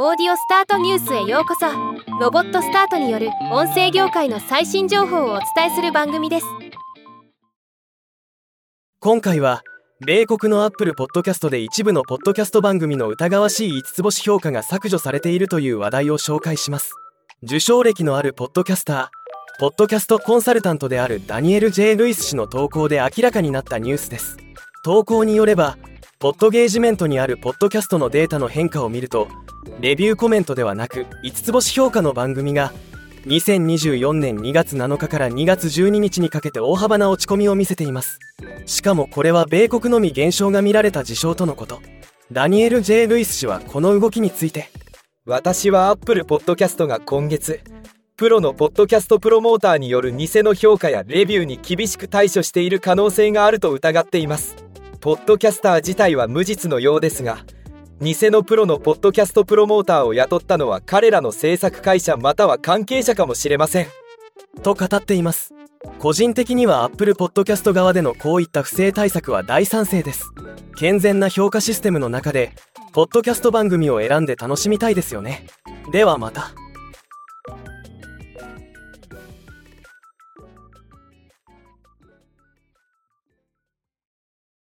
オーディオスタートニュースへようこそ。ロボットスタートによる音声業界の最新情報をお伝えする番組です。今回は米国のアップルポッドキャストで一部のポッドキャスト番組の疑わしい5つ星評価が削除されているという話題を紹介します。受賞歴のあるポッドキャスターポッドキャストコンサルタントであるダニエル・ J・ ルイス氏の投稿で明らかになったニュースです。投稿によればポッドゲージメントにあるポッドキャストのデータの変化を見るとレビューコメントではなく5つ星評価の番組が2024年2月7日から2月12日にかけて大幅な落ち込みを見せています。しかもこれは米国のみ減少が見られた事象とのこと。ダニエル・ J・ ルイス氏はこの動きについて私はアップルポッドキャストが今月プロのポッドキャストプロモーターによる偽の評価やレビューに厳しく対処している可能性があると疑っています。ポッドキャスター自体は無実のようですが偽のプロのポッドキャストプロモーターを雇ったのは彼らの制作会社または関係者かもしれません。と語っています。個人的には Apple Podcast 側でのこういった不正対策は大賛成です。健全な評価システムの中でポッドキャスト番組を選んで楽しみたいですよね。ではまた。